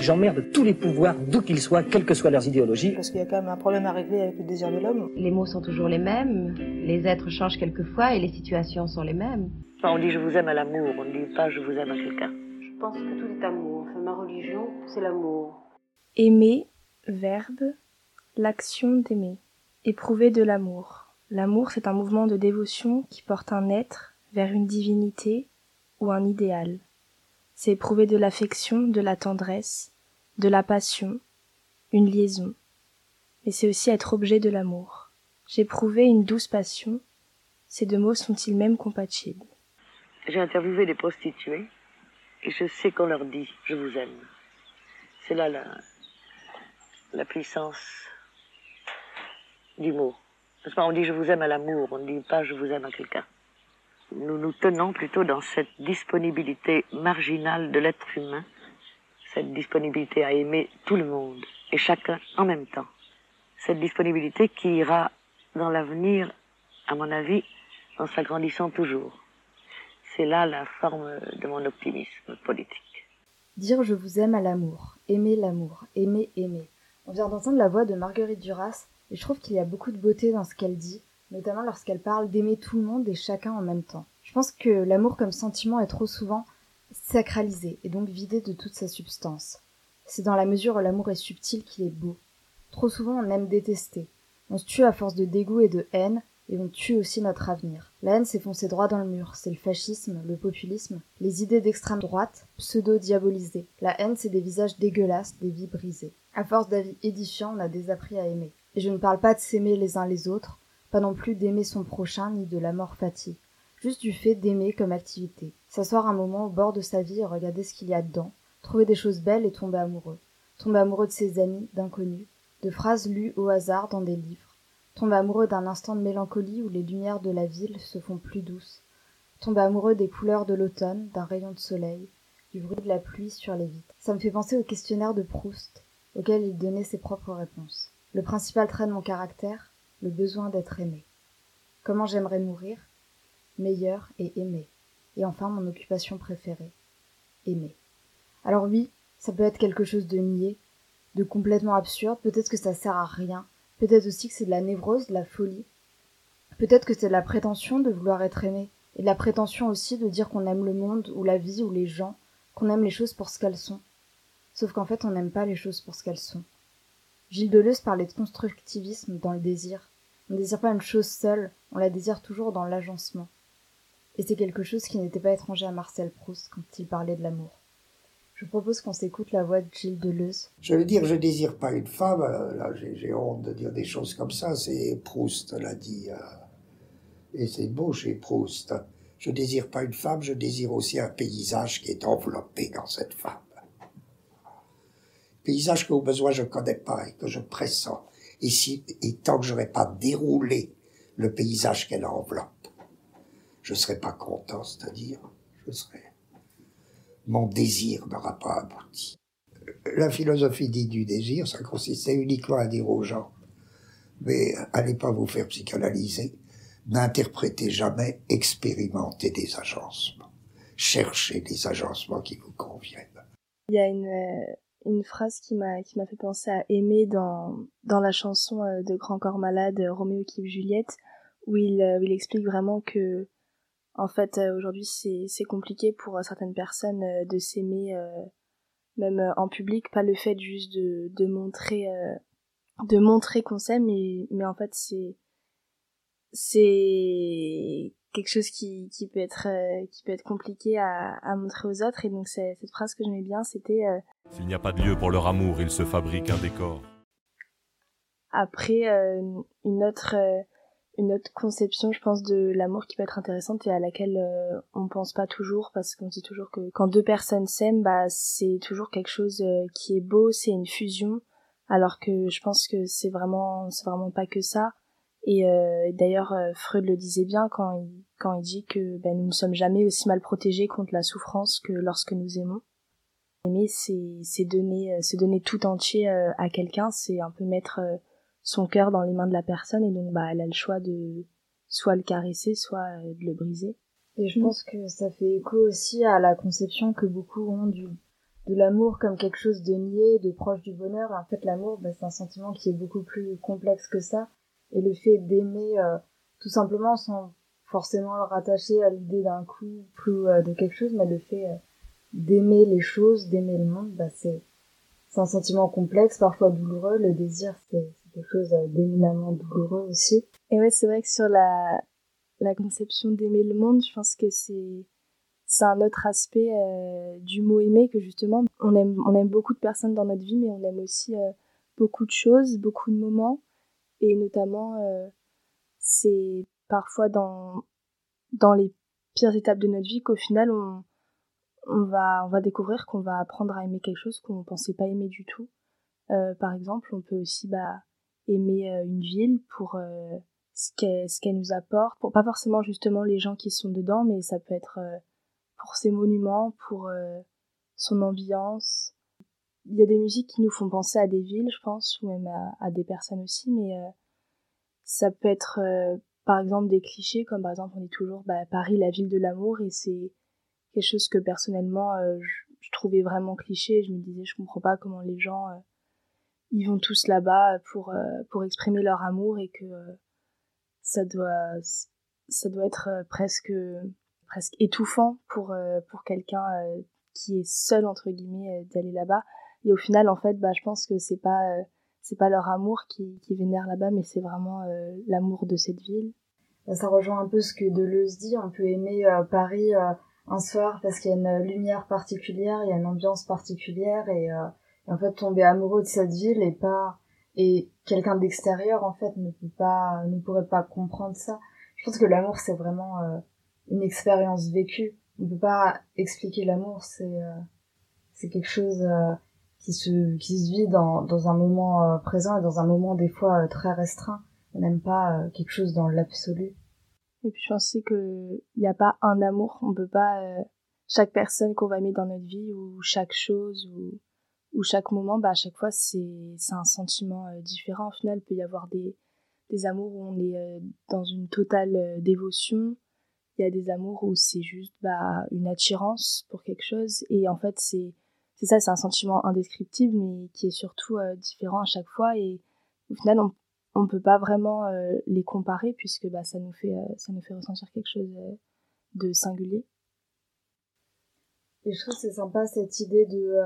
J'emmerde tous les pouvoirs, d'où qu'ils soient, quelles que soient leurs idéologies. Parce qu'il y a quand même un problème à régler avec le désir de l'homme. Les mots sont toujours les mêmes, les êtres changent quelquefois et les situations sont les mêmes. on dit je vous aime à l'amour, on ne dit pas je vous aime à quelqu'un. Je pense que tout est amour. Enfin, ma religion, c'est l'amour. Aimer, verbe, l'action d'aimer. Éprouver de l'amour. L'amour, c'est un mouvement de dévotion qui porte un être vers une divinité ou un idéal. C'est éprouver de l'affection, de la tendresse, de la passion, une liaison. Mais c'est aussi être objet de l'amour. J'éprouvais une douce passion. Ces deux mots sont-ils même compatibles? J'ai interviewé des prostituées et je sais qu'on leur dit je vous aime. C'est là la, la puissance du mot. On dit je vous aime à l'amour, on ne dit pas je vous aime à quelqu'un. Nous nous tenons plutôt dans cette disponibilité marginale de l'être humain, cette disponibilité à aimer tout le monde et chacun en même temps. Cette disponibilité qui ira dans l'avenir, à mon avis, en s'agrandissant toujours. C'est là la forme de mon optimisme politique. Dire je vous aime à l'amour, aimer l'amour, aimer aimer. On vient d'entendre la voix de Marguerite Duras et je trouve qu'il y a beaucoup de beauté dans ce qu'elle dit, notamment lorsqu'elle parle d'aimer tout le monde et chacun en même temps. Je pense que l'amour comme sentiment est trop souvent sacralisé et donc vidé de toute sa substance. C'est dans la mesure où l'amour est subtil qu'il est beau. Trop souvent on aime détester. On se tue à force de dégoût et de haine, et on tue aussi notre avenir. La haine s'est droit dans le mur, c'est le fascisme, le populisme, les idées d'extrême droite, pseudo-diabolisées. La haine, c'est des visages dégueulasses, des vies brisées. À force d'avis édifiants, on a désappris à aimer. Et je ne parle pas de s'aimer les uns les autres, pas non plus d'aimer son prochain ni de la mort fatigue. Juste du fait d'aimer comme activité. S'asseoir un moment au bord de sa vie et regarder ce qu'il y a dedans, trouver des choses belles et tomber amoureux. Tomber amoureux de ses amis, d'inconnus, de phrases lues au hasard dans des livres. Tomber amoureux d'un instant de mélancolie où les lumières de la ville se font plus douces. Tomber amoureux des couleurs de l'automne, d'un rayon de soleil, du bruit de la pluie sur les vitres. Ça me fait penser au questionnaire de Proust, auquel il donnait ses propres réponses. Le principal trait de mon caractère, le besoin d'être aimé. Comment j'aimerais mourir? Meilleur et aimé. Et enfin mon occupation préférée. Aimer. Alors oui, ça peut être quelque chose de niais, de complètement absurde, peut-être que ça sert à rien, peut-être aussi que c'est de la névrose, de la folie, peut-être que c'est de la prétention de vouloir être aimé, et de la prétention aussi de dire qu'on aime le monde ou la vie ou les gens, qu'on aime les choses pour ce qu'elles sont. Sauf qu'en fait on n'aime pas les choses pour ce qu'elles sont. Gilles Deleuze parlait de constructivisme dans le désir. On ne désire pas une chose seule, on la désire toujours dans l'agencement. Et c'est quelque chose qui n'était pas étranger à Marcel Proust quand il parlait de l'amour. Je propose qu'on s'écoute la voix de Gilles Deleuze. Je veux dire, je désire pas une femme, euh, là j'ai honte de dire des choses comme ça, c'est Proust l'a dit. Euh, et c'est beau chez Proust. Je désire pas une femme, je désire aussi un paysage qui est enveloppé dans cette femme paysage qu'au besoin je connais pas et que je pressens. Et, si, tant que j'aurais pas déroulé le paysage qu'elle enveloppe, je serais pas content, c'est-à-dire, je serais, mon désir n'aura pas abouti. La philosophie dite du désir, ça consistait uniquement à dire aux gens, mais allez pas vous faire psychanalyser, n'interprétez jamais, expérimentez des agencements, cherchez des agencements qui vous conviennent. Il y a une, euh, une phrase qui m'a qui m'a fait penser à aimer dans dans la chanson euh, de Grand Corps Malade euh, Roméo qui Juliette où il euh, il explique vraiment que en fait aujourd'hui c'est c'est compliqué pour certaines personnes de s'aimer même en public. Pas le fait juste de de montrer de montrer qu'on s'aime mais mais en fait c'est c'est quelque chose qui, qui peut être euh, qui peut être compliqué à, à montrer aux autres. Et donc cette phrase que j'aimais bien c'était euh, s'il n'y a pas de lieu pour leur amour il se fabrique un décor. Après euh, une autre une autre conception je pense de l'amour qui peut être intéressante et à laquelle on pense pas toujours parce qu'on dit toujours que quand deux personnes s'aiment bah c'est toujours quelque chose qui est beau c'est une fusion. Alors que je pense que c'est vraiment c'est vraiment pas que ça et euh, d'ailleurs, euh, Freud le disait bien quand il, quand il dit que ben, nous ne sommes jamais aussi mal protégés contre la souffrance que lorsque nous aimons. Aimer, c'est donner, euh, donner tout entier à quelqu'un, c'est un peu mettre son cœur dans les mains de la personne, et donc bah, elle a le choix de soit le caresser, soit de le briser. Et je pense que ça fait écho aussi à la conception que beaucoup ont du, de l'amour comme quelque chose de niais, de proche du bonheur. En fait, l'amour, bah, c'est un sentiment qui est beaucoup plus complexe que ça. Et le fait d'aimer euh, tout simplement sans forcément le rattacher à l'idée d'un couple ou euh, de quelque chose, mais le fait euh, d'aimer les choses, d'aimer le monde, bah, c'est un sentiment complexe, parfois douloureux. Le désir, c'est quelque chose d'éminemment douloureux aussi. Et ouais, c'est vrai que sur la, la conception d'aimer le monde, je pense que c'est c'est un autre aspect du mot aimer que justement on aime on aime beaucoup de personnes dans notre vie mais on aime aussi beaucoup de choses beaucoup de moments et notamment euh, c'est parfois dans dans les pires étapes de notre vie qu'au final on on va on va découvrir qu'on va apprendre à aimer quelque chose qu'on pensait pas aimer du tout par exemple on peut aussi bah aimer une ville pour ce qu'elle nous apporte pour pas forcément justement les gens qui sont dedans mais ça peut être pour ses monuments, pour euh, son ambiance. Il y a des musiques qui nous font penser à des villes, je pense, ou même à, des personnes aussi, mais euh, ça peut être euh, par exemple des clichés, comme par exemple on dit toujours bah, Paris, la ville de l'amour, et c'est quelque chose que personnellement je, trouvais vraiment cliché. Je me disais, je comprends pas comment les gens ils vont tous là-bas pour pour exprimer leur amour et que ça doit ça doit être presque presque étouffant pour euh, pour quelqu'un euh, qui est seul entre guillemets euh, d'aller là-bas et au final en fait bah je pense que c'est pas c'est pas leur amour qui, qui vénère là-bas mais c'est vraiment l'amour de cette ville bah, ça rejoint un peu ce que Deleuze dit on peut aimer Paris un soir parce qu'il y a une lumière particulière il y a une ambiance particulière et, et en fait tomber amoureux de cette ville et pas et quelqu'un d'extérieur en fait ne peut pas ne pourrait pas comprendre ça je pense que l'amour c'est vraiment une expérience vécue. On peut pas expliquer l'amour, c'est euh, c'est quelque chose euh, qui se qui se vit dans dans un moment euh, présent et dans un moment des fois très restreint. On n'aime pas quelque chose dans l'absolu. Et puis je pense que il n'y a pas un amour. On peut pas chaque personne qu'on va mettre dans notre vie ou chaque chose ou ou chaque moment, bah à chaque fois c'est c'est un sentiment différent. Au final, il peut y avoir des des amours où on est dans une totale dévotion, il y a des amours où c'est juste bah, une attirance pour quelque chose et en fait c'est c'est ça c'est un sentiment indescriptible mais qui est surtout euh, différent à chaque fois. Et au final on on peut pas vraiment euh, les comparer puisque bah ça nous fait euh, ça nous fait ressentir quelque chose de singulier. Et je trouve c'est sympa cette idée de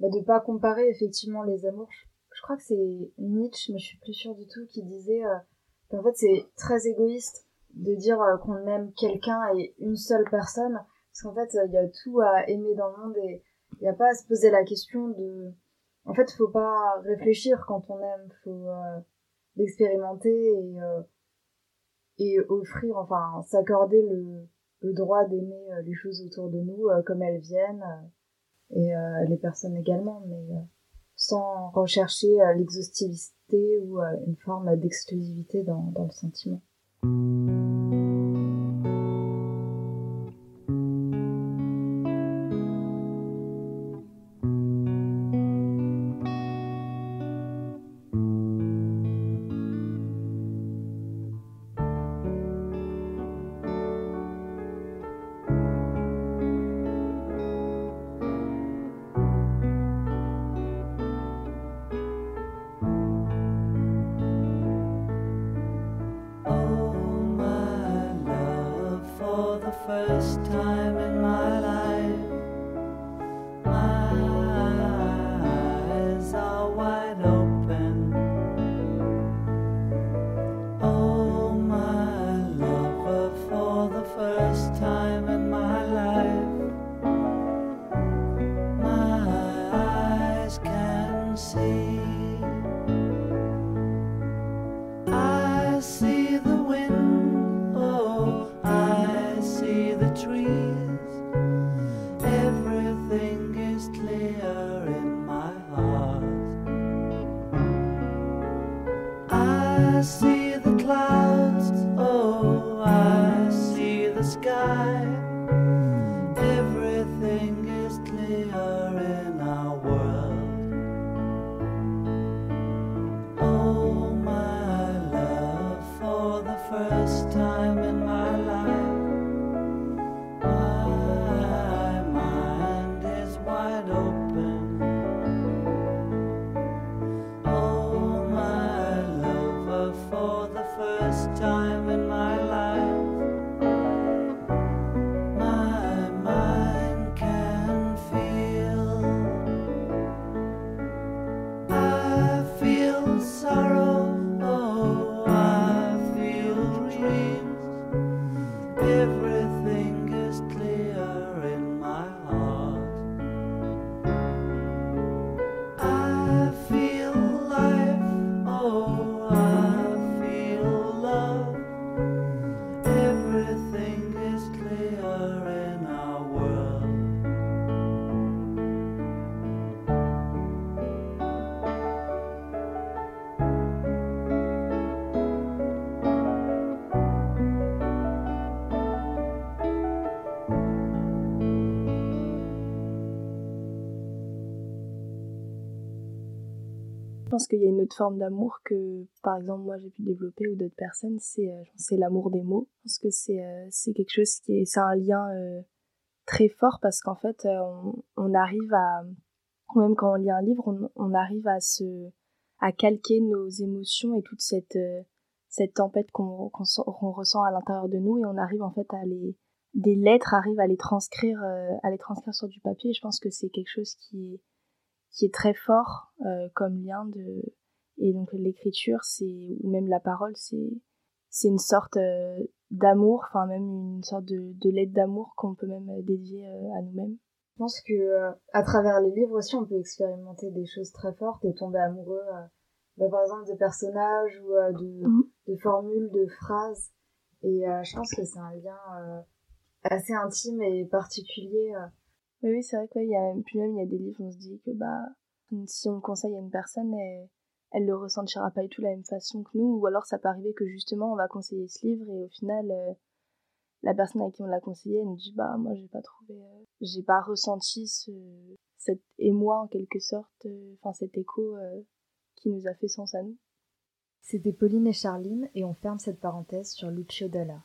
bah, de pas comparer effectivement les amours. Je, crois que c'est Nietzsche mais je suis plus sûre du tout qui disait qu'en fait c'est très égoïste de dire qu'on aime quelqu'un et une seule personne. Parce qu'en fait il y a tout à aimer dans le monde il n'y a pas à se poser la question de en fait faut pas réfléchir quand on aime faut euh, l'expérimenter et euh, et offrir enfin s'accorder le droit d'aimer les choses autour de nous comme elles viennent et les personnes également mais sans rechercher l'exhaustivité ou une forme d'exclusivité dans le sentiment. first time. Je pense qu'il y a une autre forme d'amour que, par exemple, moi j'ai pu développer ou d'autres personnes, c'est euh, l'amour des mots. Je pense que c'est euh, c'est quelque chose qui est, c'est un lien euh, très fort parce qu'en fait, on, arrive à, même quand on lit un livre, on, arrive à se, à calquer nos émotions et toute cette cette tempête qu'on ressent à l'intérieur de nous et on arrive en fait à les des lettres arrivent à les transcrire à les transcrire sur du papier. je pense que c'est quelque chose qui est qui est très fort euh, comme lien de et donc l'écriture c'est ou même la parole c'est c'est une sorte euh, d'amour enfin même une sorte de, de lettre d'amour qu'on peut même dédier euh, à nous-mêmes je pense que à travers les livres aussi on peut expérimenter des choses très fortes et tomber amoureux bah, par exemple de personnages ou de, mmh. de formules de phrases et je pense que c'est un lien assez intime et particulier oui, oui c'est vrai qu'il y a puis même il y a des livres on se dit que bah si on conseille à une personne elle, elle le ressentira pas du tout de la même façon que nous. Ou alors ça peut arriver que justement on va conseiller ce livre et au final euh, la personne à qui on l'a conseillé elle nous dit bah moi j'ai pas trouvé euh, j'ai pas ressenti ce cet émoi en quelque sorte euh, enfin cet écho qui nous a fait sens à nous. C'était Pauline et Charline et on ferme cette parenthèse sur Lucio Dalla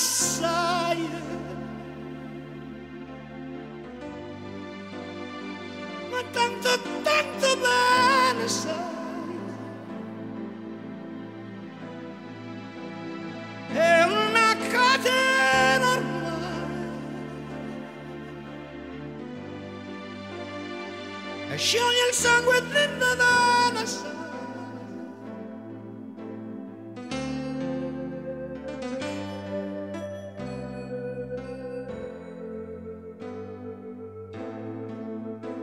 massaie. Ma tanto, tanto bene sai. È una catena ormai. E scioglie il sangue dentro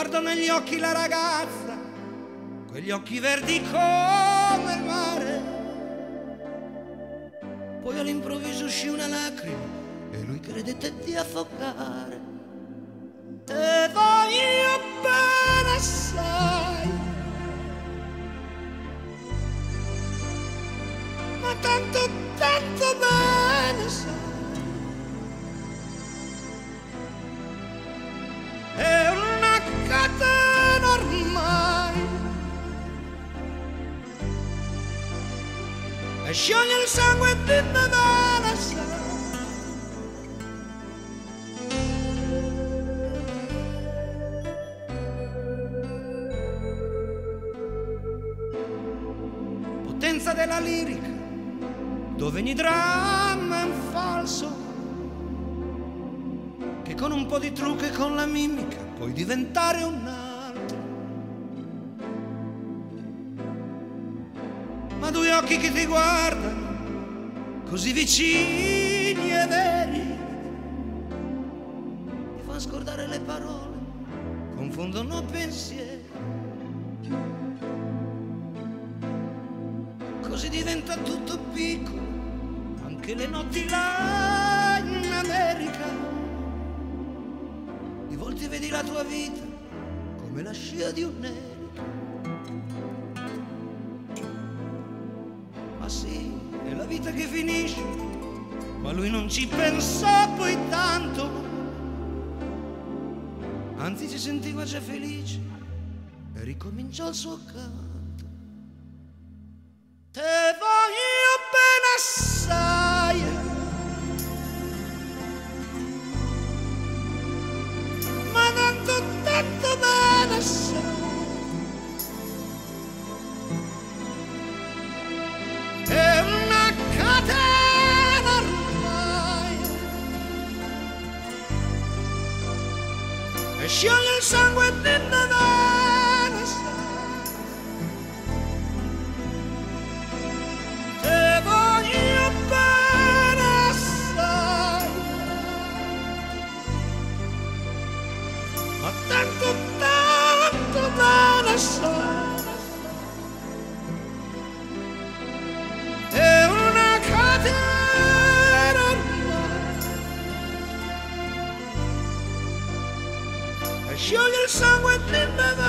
guardo negli occhi la ragazza, quegli occhi verdi come il mare. Poi all'improvviso uscì una lacrima e lui credette di affogare. Te voglio bene assai, ma tanto, scioglie il sangue di Nevada potenza della lirica dove ogni dramma è un falso che con un po' di trucco e con la mimica puoi diventare un altro due occhi che ti guardano così vicini e veri ti fanno scordare le parole, confondono pensieri. Così diventa tutto piccolo, anche le notti là in America. Di volte vedi la tua vita come la scia di un nero vita che finisce, ma lui non ci pensò poi tanto, anzi si sentiva già felice e ricominciò il suo canto. Young and sang within. sung with me, mother.